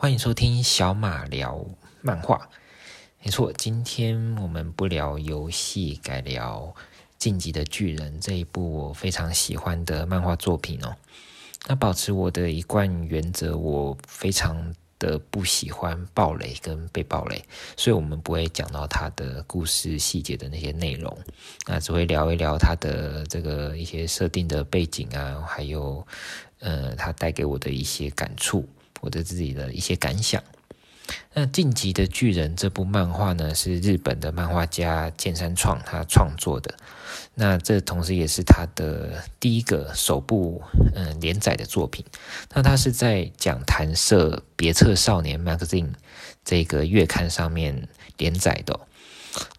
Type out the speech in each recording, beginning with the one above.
欢迎收听小马聊漫画。没错，今天我们不聊游戏，改聊《晋级的巨人》这一部我非常喜欢的漫画作品哦。那保持我的一贯原则，我非常的不喜欢暴雷跟被暴雷，所以我们不会讲到他的故事细节的那些内容，那只会聊一聊他的这个一些设定的背景啊，还有呃，他带给我的一些感触。我的自己的一些感想。那《进击的巨人》这部漫画呢，是日本的漫画家剑山创他创作的。那这同时也是他的第一个首部嗯连载的作品。那他是在讲谈社别册少年 Magazine 这个月刊上面连载的。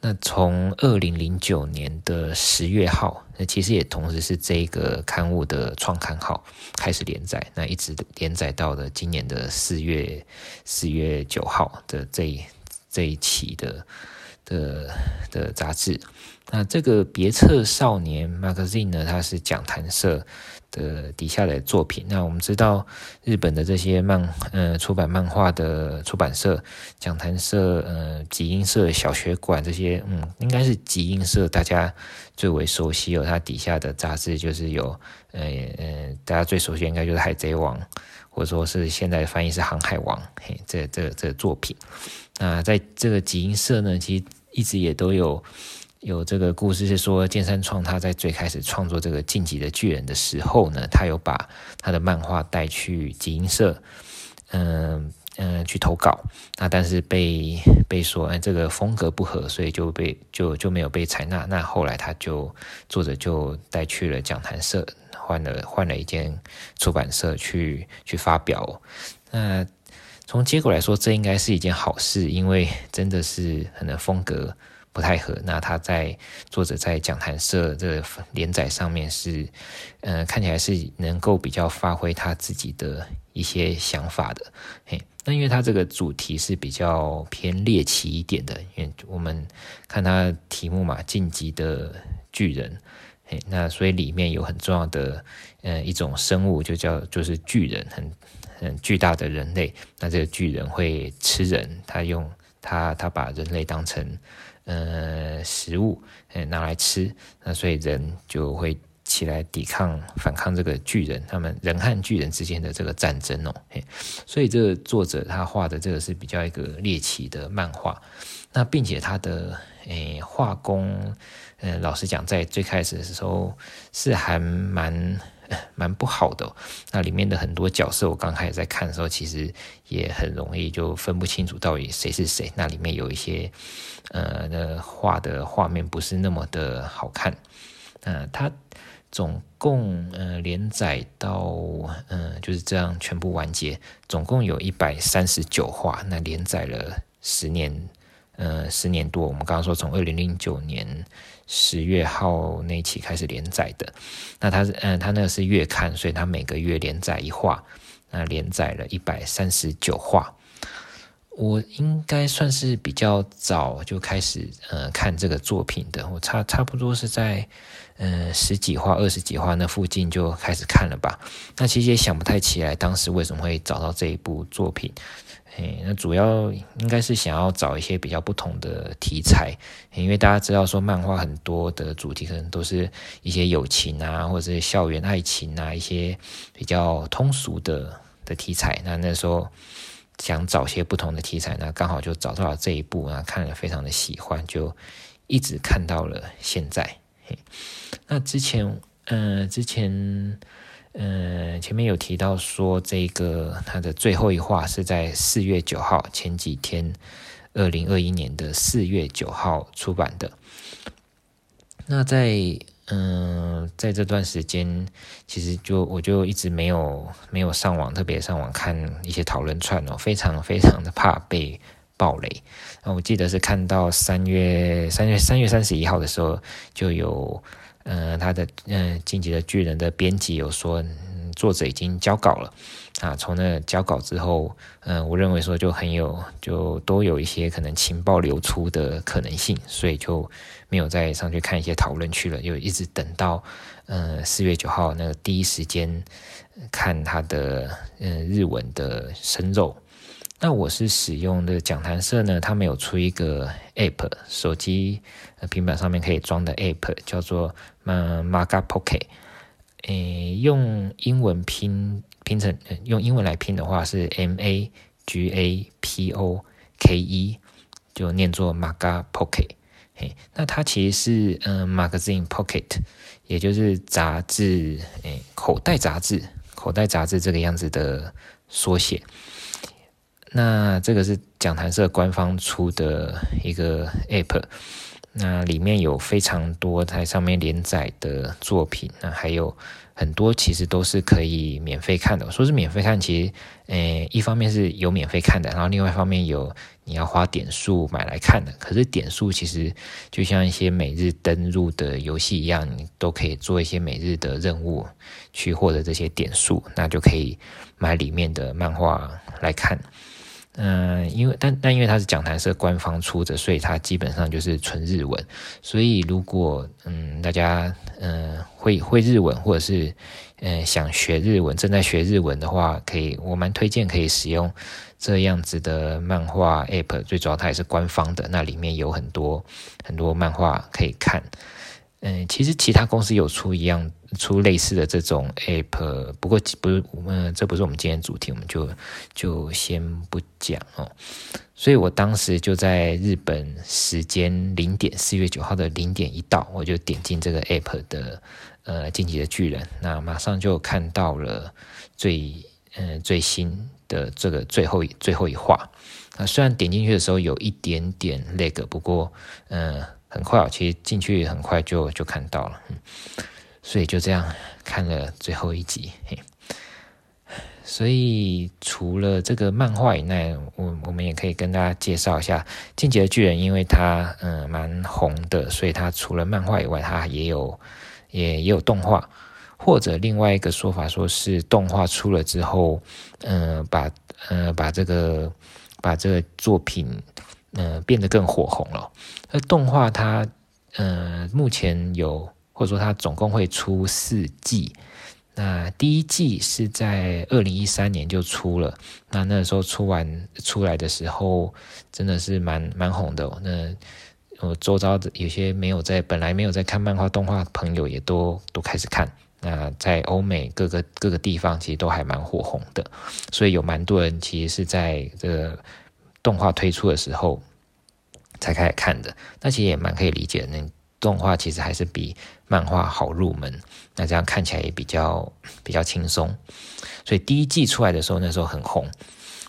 那从二零零九年的十月号，那其实也同时是这个刊物的创刊号开始连载，那一直连载到了今年的四月四月九号的这一这一期的的的杂志。那这个别册少年 Magazine 呢，它是讲谈社的底下的作品。那我们知道日本的这些漫呃出版漫画的出版社，讲谈社、呃集英社、小学馆这些，嗯，应该是集英社大家最为熟悉哦。它底下的杂志就是有呃呃大家最熟悉应该就是海贼王，或者说是现在翻译是航海王，嘿，这这这作品。那在这个集英社呢，其实一直也都有。有这个故事是说，剑山创他在最开始创作这个《进击的巨人》的时候呢，他有把他的漫画带去集英社，嗯嗯，去投稿。那但是被被说，哎，这个风格不合，所以就被就就没有被采纳。那后来他就作者就带去了讲谈社，换了换了一间出版社去去发表。那从结果来说，这应该是一件好事，因为真的是很的风格。不太合。那他在作者在讲谈社这个连载上面是，呃，看起来是能够比较发挥他自己的一些想法的。嘿，那因为他这个主题是比较偏猎奇一点的，因为我们看他题目嘛，晋级的巨人，嘿，那所以里面有很重要的呃一种生物，就叫就是巨人，很很巨大的人类。那这个巨人会吃人，他用他他把人类当成。呃，食物，呃，拿来吃，那所以人就会起来抵抗、反抗这个巨人，他们人和巨人之间的这个战争哦，所以这个作者他画的这个是比较一个猎奇的漫画，那并且他的诶画工，呃，老实讲，在最开始的时候是还蛮。蛮不好的，那里面的很多角色，我刚开始在看的时候，其实也很容易就分不清楚到底谁是谁。那里面有一些，呃，那画的画面不是那么的好看。呃，它总共呃连载到嗯、呃、就是这样全部完结，总共有一百三十九话，那连载了十年，呃，十年多。我们刚刚说从二零零九年。十月号那期开始连载的，那他是嗯，他那个是月刊，所以他每个月连载一话，那连载了一百三十九话。我应该算是比较早就开始呃看这个作品的，我差差不多是在嗯十几话、二十几话那附近就开始看了吧。那其实也想不太起来当时为什么会找到这一部作品。哎，那主要应该是想要找一些比较不同的题材，因为大家知道说漫画很多的主题可能都是一些友情啊，或者是校园爱情啊，一些比较通俗的的题材。那那时候想找些不同的题材，那刚好就找到了这一部啊，看了非常的喜欢，就一直看到了现在。那之前，嗯、之前。嗯，前面有提到说，这个它的最后一话是在四月九号，前几天，二零二一年的四月九号出版的。那在嗯，在这段时间，其实就我就一直没有没有上网，特别上网看一些讨论串哦，非常非常的怕被暴雷。那我记得是看到三月三月三月三十一号的时候就有。嗯、他的嗯，呃《级的巨人》的编辑有说，作者已经交稿了啊。从那交稿之后，嗯、我认为说就很有，就都有一些可能情报流出的可能性，所以就没有再上去看一些讨论区了，就一直等到嗯四月九号那个第一时间看他的嗯日文的生肉。那我是使用的讲坛社呢，他们有出一个 App，手机、平板上面可以装的 App，叫做嗯 Magapocket。诶、用英文拼拼成用英文来拼的话是 M A G A P O K E，就念作 Magapocket。诶，那它其实是嗯 Magazine Pocket，也就是杂志诶口袋杂志口袋杂志这个样子的缩写。那这个是讲谈社官方出的一个 App，那里面有非常多在上面连载的作品，那还有很多其实都是可以免费看的。说是免费看，其实，诶，一方面是有免费看的，然后另外一方面有你要花点数买来看的。可是点数其实就像一些每日登入的游戏一样，你都可以做一些每日的任务去获得这些点数，那就可以买里面的漫画来看。嗯，因为但但因为它是讲谈社官方出的，所以它基本上就是纯日文。所以如果嗯大家嗯会会日文或者是嗯想学日文，正在学日文的话，可以我蛮推荐可以使用这样子的漫画 App。最主要它也是官方的，那里面有很多很多漫画可以看。嗯，其实其他公司有出一样出类似的这种 app，不过不是，嗯，这不是我们今天主题，我们就就先不讲哦。所以我当时就在日本时间零点，四月九号的零点一到，我就点进这个 app 的呃《进击的巨人》，那马上就看到了最嗯、最新的这个最后最后一话。那虽然点进去的时候有一点点 lag，不过嗯。很快，其实进去很快就就看到了，嗯，所以就这样看了最后一集。嘿，所以除了这个漫画以外，我我们也可以跟大家介绍一下《进击的巨人》，因为它嗯蛮红的，所以它除了漫画以外，它也有也也有动画，或者另外一个说法，说是动画出了之后，嗯，把嗯把这个把这个作品。嗯、呃，变得更火红了。而动画它，呃，目前有或者说它总共会出四季。那第一季是在二零一三年就出了，那那时候出完出来的时候，真的是蛮蛮红的、那我周遭的有些没有在本来没有在看漫画动画朋友，也都都开始看。那在欧美各个各个地方，其实都还蛮火红的。所以有蛮多人其实是在这个。动画推出的时候才开始看的，那其实也蛮可以理解的。那动画其实还是比漫画好入门，那这样看起来也比较比较轻松。所以第一季出来的时候，那时候很红。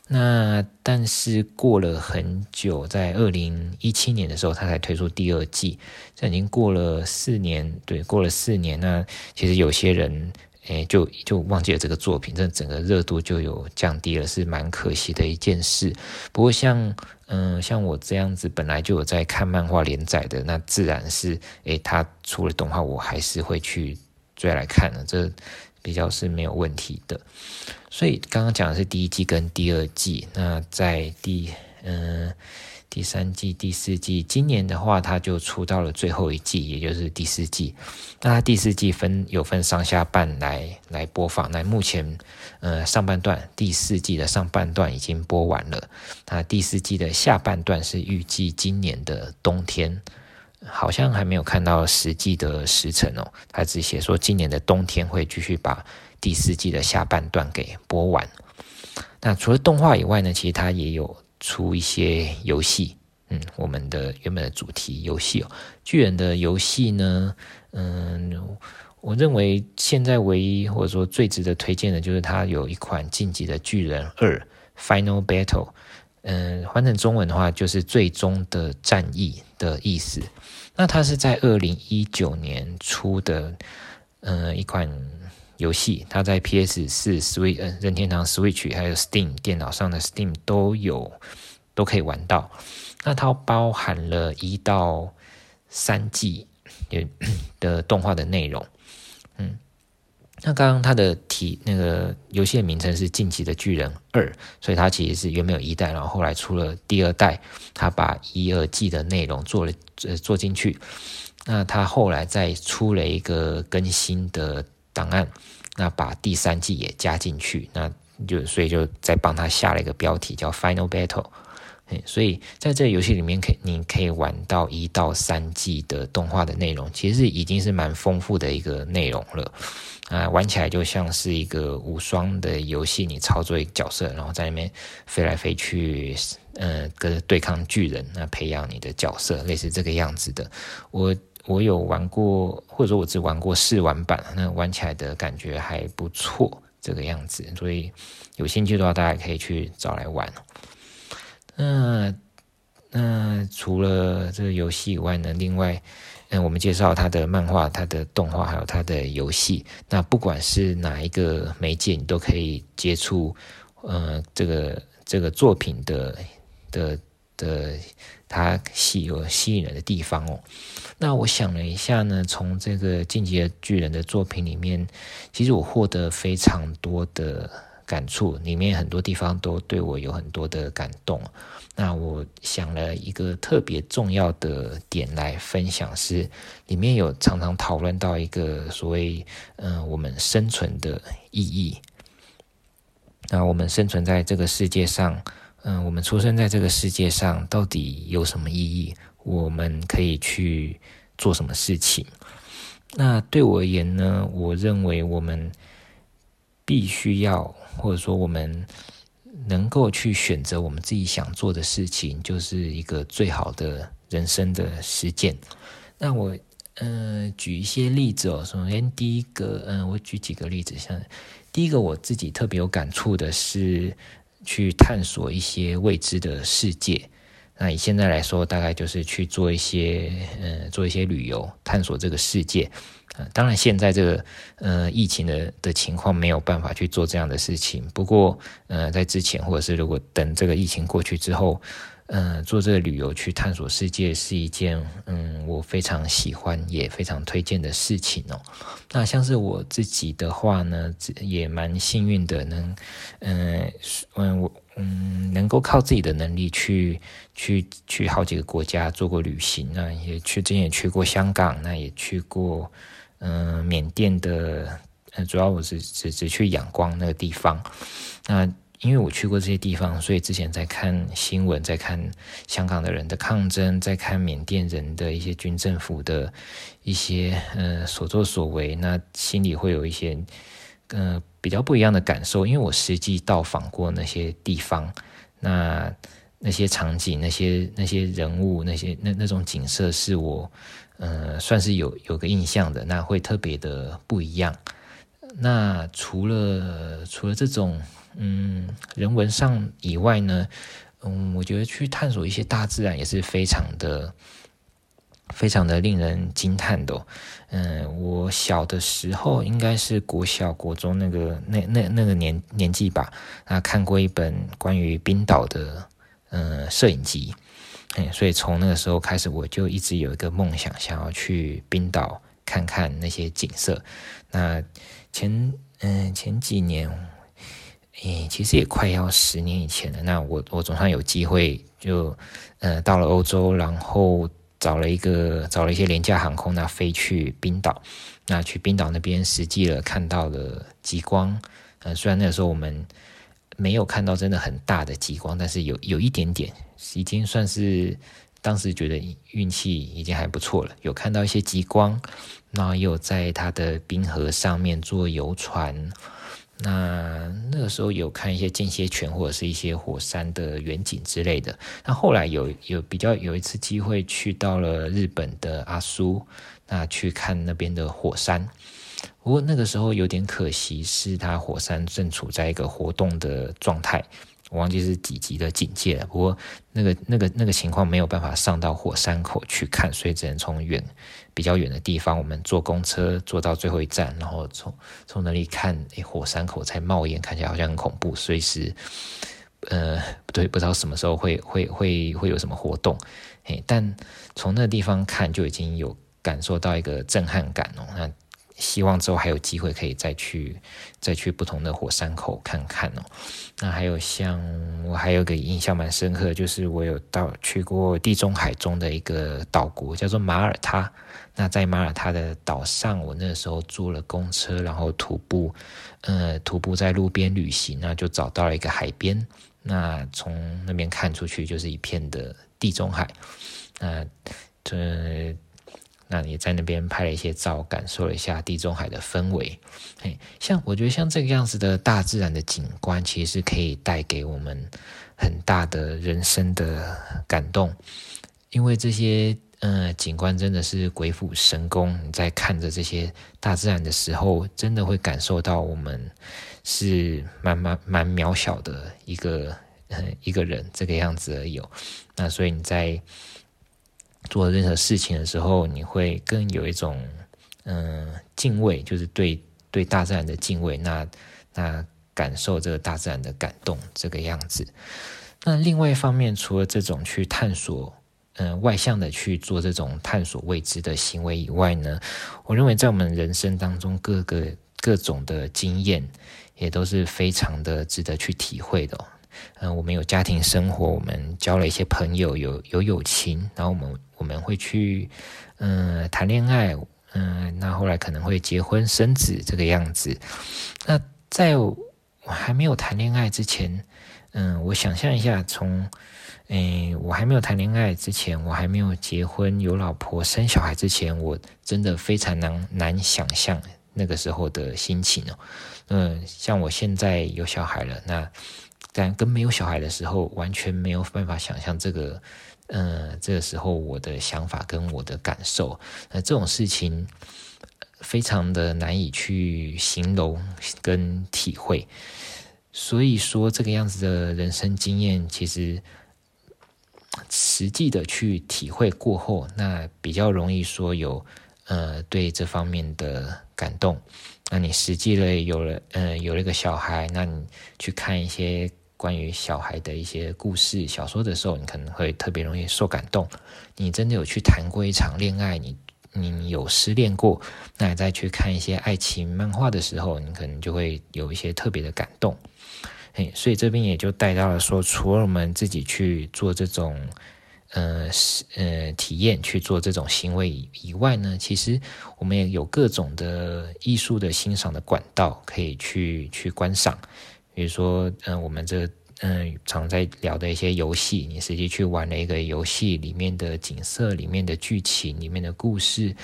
那但是过了很久，在二零一七年的时候，他才推出第二季。这已经过了四年，对，过了四年。那其实有些人。诶，就就忘记了这个作品，这整个热度就有降低了，是蛮可惜的一件事。不过像嗯、像我这样子本来就有在看漫画连载的，那自然是诶，他出了动画，我还是会去追来看的，这比较是没有问题的。所以刚刚讲的是第一季跟第二季，那在第嗯。第三季、第四季，今年的话，它就出到了最后一季，也就是第四季。那它第四季分有分上下半来来播放。那目前，呃，上半段第四季的上半段已经播完了。那第四季的下半段是预计今年的冬天，好像还没有看到实际的时程哦。他只写说今年的冬天会继续把第四季的下半段给播完。那除了动画以外呢，其实它也有。出一些游戏，嗯，我们的原本的主题游戏哦，巨人的游戏呢，嗯，我认为现在唯一或者说最值得推荐的就是它有一款《晋级的巨人二》Final Battle，嗯，换成中文的话就是最终的战役的意思。那它是在二零一九年出的，嗯，一款。游戏它在 PS 四、Switch、呃、任天堂 Switch 还有 Steam 电脑上的 Steam 都有都可以玩到。那它包含了一到三季的动画的内容。嗯，那刚刚它的题那个游戏的名称是《进击的巨人二》，所以它其实是原本有一代，然后后来出了第二代，它把一二季的内容做了呃做进去。那它后来再出了一个更新的档案，那把第三季也加进去，那就所以就再帮他下了一个标题叫 Final Battle。所以在这个游戏里面，可你可以玩到一到三季的动画的内容，其实已经是蛮丰富的一个内容了。啊，玩起来就像是一个无双的游戏，你操作一个角色，然后在里面飞来飞去，呃，跟对抗巨人，那培养你的角色，类似这个样子的。我我有玩过，或者说我只玩过试玩版，那玩起来的感觉还不错，这个样子。所以有兴趣的话，大家可以去找来玩。那那除了这个游戏以外呢？另外，嗯，我们介绍它的漫画、它的动画，还有它的游戏。那不管是哪一个媒介，你都可以接触，呃，这个这个作品的的的它吸有吸引人的地方哦。那我想了一下呢，从这个《进击的巨人》的作品里面，其实我获得非常多的。感触里面很多地方都对我有很多的感动。那我想了一个特别重要的点来分享，是里面有常常讨论到一个所谓嗯、我们生存的意义。那我们生存在这个世界上，嗯、我们出生在这个世界上到底有什么意义？我们可以去做什么事情？那对我而言呢，我认为我们必须要。或者说，我们能够去选择我们自己想做的事情，就是一个最好的人生的实践。那我，呃，举一些例子哦。首先，第一个，嗯、我举几个例子，像第一个，我自己特别有感触的是，去探索一些未知的世界。那以现在来说，大概就是去做一些，呃，做一些旅游，探索这个世界。呃，当然，现在这个呃疫情的的情况没有办法去做这样的事情。不过，呃，在之前或者是如果等这个疫情过去之后，嗯，做这个旅游去探索世界是一件嗯我非常喜欢也非常推荐的事情哦。那像是我自己的话呢，也蛮幸运的，能嗯嗯我嗯能够靠自己的能力去去去好几个国家做过旅行，那也去之前也去过香港，那也去过。嗯，缅甸的，主要我是只只去仰光那个地方。那因为我去过这些地方，所以之前在看新闻，在看香港的人的抗争，在看缅甸人的一些军政府的一些呃所作所为，那心里会有一些呃比较不一样的感受。因为我实际到访过那些地方，那那些场景、那些那些人物、那些那那种景色，是我。呃，算是有有个印象的，那会特别的不一样。那除了除了这种嗯人文上以外呢，嗯，我觉得去探索一些大自然也是非常的非常的令人惊叹的。嗯，我小的时候应该是国小国中那个那那那个年年纪吧，那看过一本关于冰岛的嗯摄影集。嗯，所以从那个时候开始，我就一直有一个梦想，想要去冰岛看看那些景色。那前嗯前几年，诶，其实也快要十年以前了。那我我总算有机会就呃到了欧洲，然后找了一个找了一些廉价航空，那飞去冰岛。那去冰岛那边实际了看到了极光。呃，虽然那个时候我们没有看到真的很大的极光，但是有有一点点。已经算是当时觉得运气已经还不错了，有看到一些极光，然后也有在它的冰河上面坐游船，那那个时候有看一些间歇泉或者是一些火山的远景之类的。那后来有有比较有一次机会去到了日本的阿苏，那去看那边的火山，不过那个时候有点可惜，是它火山正处在一个活动的状态。我忘记是几级的警戒了，不过那个那个那个情况没有办法上到火山口去看，所以只能从远比较远的地方，我们坐公车坐到最后一站，然后从从那里看，诶，火山口才冒烟，看起来好像很恐怖，随时呃不对，不知道什么时候会会会会有什么活动，诶，但从那个地方看就已经有感受到一个震撼感哦，那希望之后还有机会可以再去再去不同的火山口看看哦。那还有像我还有个印象蛮深刻，就是我有到去过地中海中的一个岛国，叫做马耳他。那在马耳他的岛上，我那时候租了公车，然后徒步，呃，徒步在路边旅行，那就找到了一个海边。那从那边看出去，就是一片的地中海。那这。那你在那边拍了一些照，感受了一下地中海的氛围。嘿，像我觉得像这个样子的大自然的景观，其实是可以带给我们很大的人生的感动，因为这些呃景观真的是鬼斧神工。在看着这些大自然的时候，真的会感受到我们是蛮蛮蛮渺小的一个呃一个人这个样子而已。那所以你在。做任何事情的时候，你会更有一种嗯、敬畏，就是对对大自然的敬畏。那那感受这个大自然的感动，这个样子。那另外一方面，除了这种去探索，嗯、外向的去做这种探索未知的行为以外呢，我认为在我们人生当中，各个各种的经验，也都是非常的值得去体会的。嗯、我们有家庭生活，我们交了一些朋友，有有友情，然后我们。我们会去，嗯、谈恋爱，嗯、那后来可能会结婚生子这个样子。那在我还没有谈恋爱之前，嗯、我想象一下，从，诶，我还没有谈恋爱之前，我还没有结婚有老婆生小孩之前，我真的非常难难想象那个时候的心情哦。嗯、像我现在有小孩了，那但跟没有小孩的时候，完全没有办法想象这个。嗯、这个时候我的想法跟我的感受，那、这种事情非常的难以去形容跟体会。所以说，这个样子的人生经验，其实实际的去体会过后，那比较容易说有呃对这方面的感动。那你实际的有了呃有了一个小孩，那你去看一些。关于小孩的一些故事、小说的时候，你可能会特别容易受感动。你真的有去谈过一场恋爱，你你有失恋过，那你再去看一些爱情漫画的时候，你可能就会有一些特别的感动。嘿，所以这边也就带到了说，除了我们自己去做这种呃呃体验，去做这种行为以外呢，其实我们也有各种的艺术的欣赏的管道可以去去观赏。比如说，嗯、我们这嗯、常在聊的一些游戏，你实际去玩了一个游戏里面的景色、里面的剧情、里面的故事，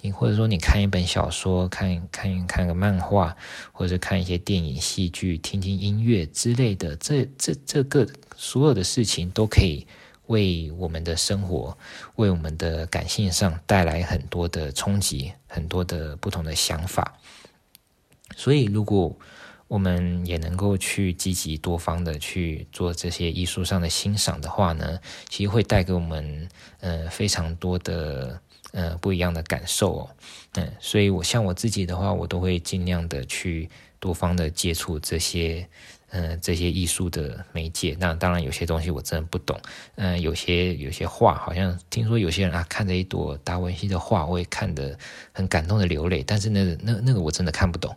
你或者说你看一本小说、看看看个漫画，或者看一些电影、戏剧、听听音乐之类的，这这这个所有的事情都可以为我们的生活、为我们的感性上带来很多的冲击，很多的不同的想法。所以，如果我们也能够去积极多方的去做这些艺术上的欣赏的话呢，其实会带给我们呃非常多的呃不一样的感受哦，嗯，所以我像我自己的话，我都会尽量的去多方的接触这些呃这些艺术的媒介。那当然有些东西我真的不懂，嗯、有些有些画好像听说有些人啊看着一朵达文西的画，会看得很感动的流泪，但是那那那个我真的看不懂，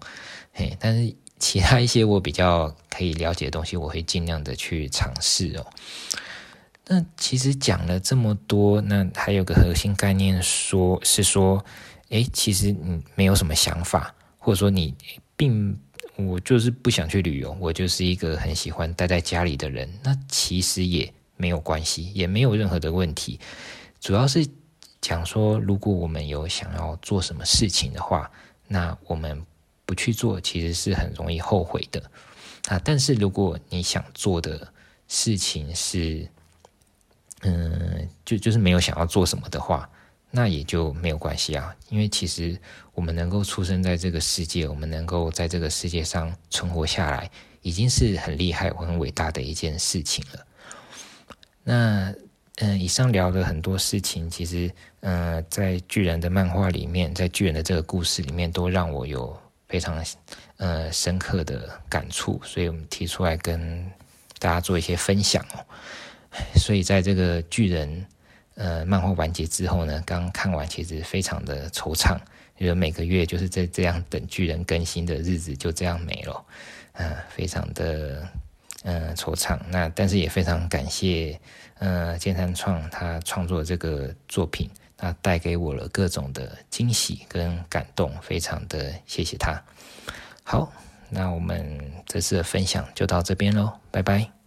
嘿，但是。其他一些我比较可以了解的东西，我会尽量的去尝试哦。那其实讲了这么多，那还有个核心概念说，说是说，诶，其实你没有什么想法，或者说你并我就是不想去旅游，我就是一个很喜欢待在家里的人。那其实也没有关系，也没有任何的问题。主要是讲说，如果我们有想要做什么事情的话，那我们。不去做，其实是很容易后悔的啊！但是如果你想做的事情是，嗯，就就是没有想要做什么的话，那也就没有关系啊。因为其实我们能够出生在这个世界，我们能够在这个世界上存活下来，已经是很厉害、很伟大的一件事情了。那嗯，以上聊的很多事情，其实嗯，在巨人的漫画里面，在巨人的这个故事里面，都让我有。非常呃深刻的感触，所以我们提出来跟大家做一些分享哦。所以在这个巨人呃漫画完结之后呢，刚看完其实非常的惆怅，觉得每个月就是在这样等巨人更新的日子就这样没了，嗯、非常的呃惆怅。那但是也非常感谢呃剑山创他创作这个作品，那带给我了各种的惊喜跟感动，非常的谢谢他。好。那我们这次的分享就到这边喽，拜拜。